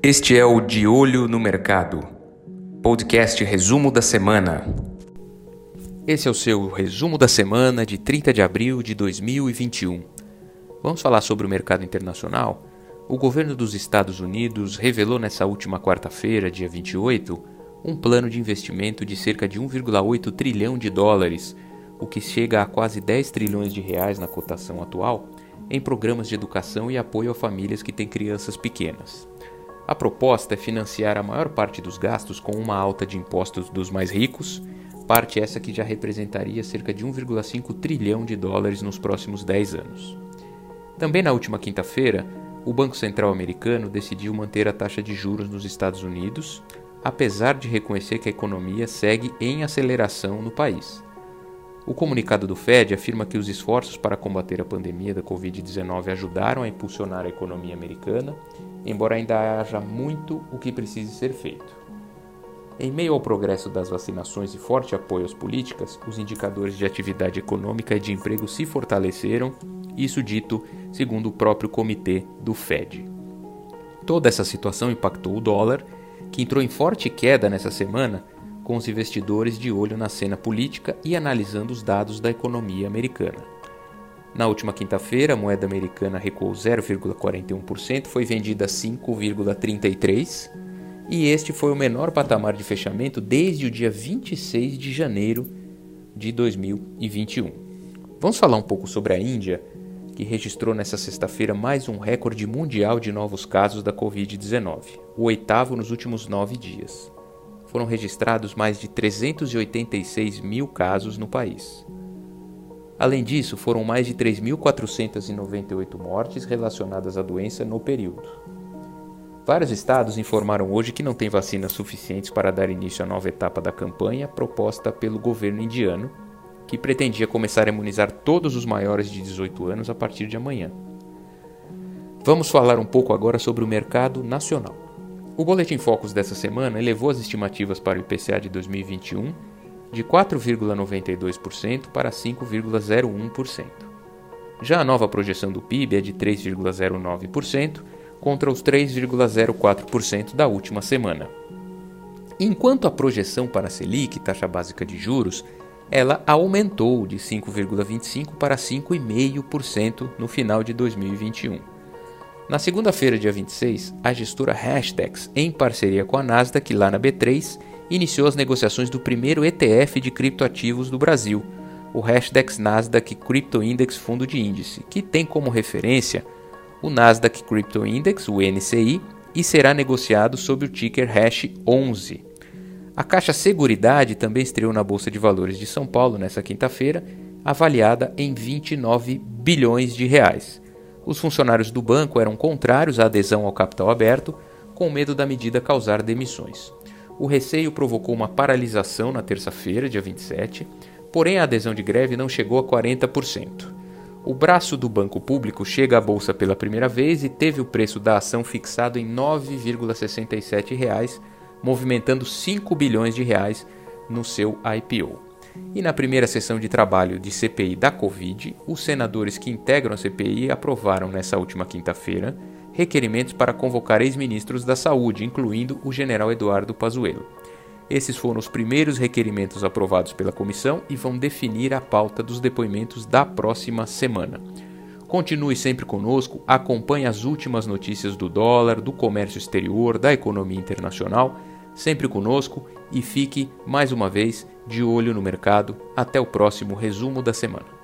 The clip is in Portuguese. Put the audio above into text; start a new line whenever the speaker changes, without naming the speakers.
Este é o De Olho no Mercado, podcast resumo da semana. Esse é o seu resumo da semana de 30 de abril de 2021. Vamos falar sobre o mercado internacional? O governo dos Estados Unidos revelou nessa última quarta-feira, dia 28, um plano de investimento de cerca de 1,8 trilhão de dólares, o que chega a quase 10 trilhões de reais na cotação atual, em programas de educação e apoio a famílias que têm crianças pequenas. A proposta é financiar a maior parte dos gastos com uma alta de impostos dos mais ricos, parte essa que já representaria cerca de 1,5 trilhão de dólares nos próximos 10 anos. Também na última quinta-feira, o Banco Central americano decidiu manter a taxa de juros nos Estados Unidos, apesar de reconhecer que a economia segue em aceleração no país. O comunicado do Fed afirma que os esforços para combater a pandemia da Covid-19 ajudaram a impulsionar a economia americana, embora ainda haja muito o que precise ser feito. Em meio ao progresso das vacinações e forte apoio às políticas, os indicadores de atividade econômica e de emprego se fortaleceram, isso dito segundo o próprio comitê do Fed. Toda essa situação impactou o dólar, que entrou em forte queda nessa semana com os investidores de olho na cena política e analisando os dados da economia americana. Na última quinta-feira, a moeda americana recuou 0,41%, foi vendida a 5,33% e este foi o menor patamar de fechamento desde o dia 26 de janeiro de 2021. Vamos falar um pouco sobre a Índia, que registrou nesta sexta-feira mais um recorde mundial de novos casos da Covid-19, o oitavo nos últimos nove dias foram registrados mais de 386 mil casos no país. Além disso, foram mais de 3.498 mortes relacionadas à doença no período. Vários estados informaram hoje que não têm vacinas suficientes para dar início à nova etapa da campanha proposta pelo governo indiano, que pretendia começar a imunizar todos os maiores de 18 anos a partir de amanhã. Vamos falar um pouco agora sobre o mercado nacional. O Boletim Focus dessa semana elevou as estimativas para o IPCA de 2021 de 4,92% para 5,01%. Já a nova projeção do PIB é de 3,09% contra os 3,04% da última semana. Enquanto a projeção para a Selic, taxa básica de juros, ela aumentou de 5,25% para 5,5% no final de 2021. Na segunda-feira, dia 26, a gestora Hashtags, em parceria com a Nasdaq lá na B3, iniciou as negociações do primeiro ETF de criptoativos do Brasil, o Hashtags Nasdaq Crypto Index Fundo de Índice, que tem como referência o Nasdaq Crypto Index, o NCI, e será negociado sob o ticker hash 11. A Caixa Seguridade também estreou na Bolsa de Valores de São Paulo nesta quinta-feira, avaliada em 29 bilhões de reais. Os funcionários do banco eram contrários à adesão ao capital aberto, com medo da medida causar demissões. O receio provocou uma paralisação na terça-feira, dia 27, porém a adesão de greve não chegou a 40%. O braço do banco público chega à bolsa pela primeira vez e teve o preço da ação fixado em R$ 9,67, movimentando 5 bilhões de reais no seu IPO. E na primeira sessão de trabalho de CPI da Covid, os senadores que integram a CPI aprovaram nessa última quinta-feira requerimentos para convocar ex-ministros da Saúde, incluindo o general Eduardo Pazuello. Esses foram os primeiros requerimentos aprovados pela comissão e vão definir a pauta dos depoimentos da próxima semana. Continue sempre conosco, acompanhe as últimas notícias do dólar, do comércio exterior, da economia internacional sempre conosco e fique mais uma vez de olho no mercado. Até o próximo resumo da semana.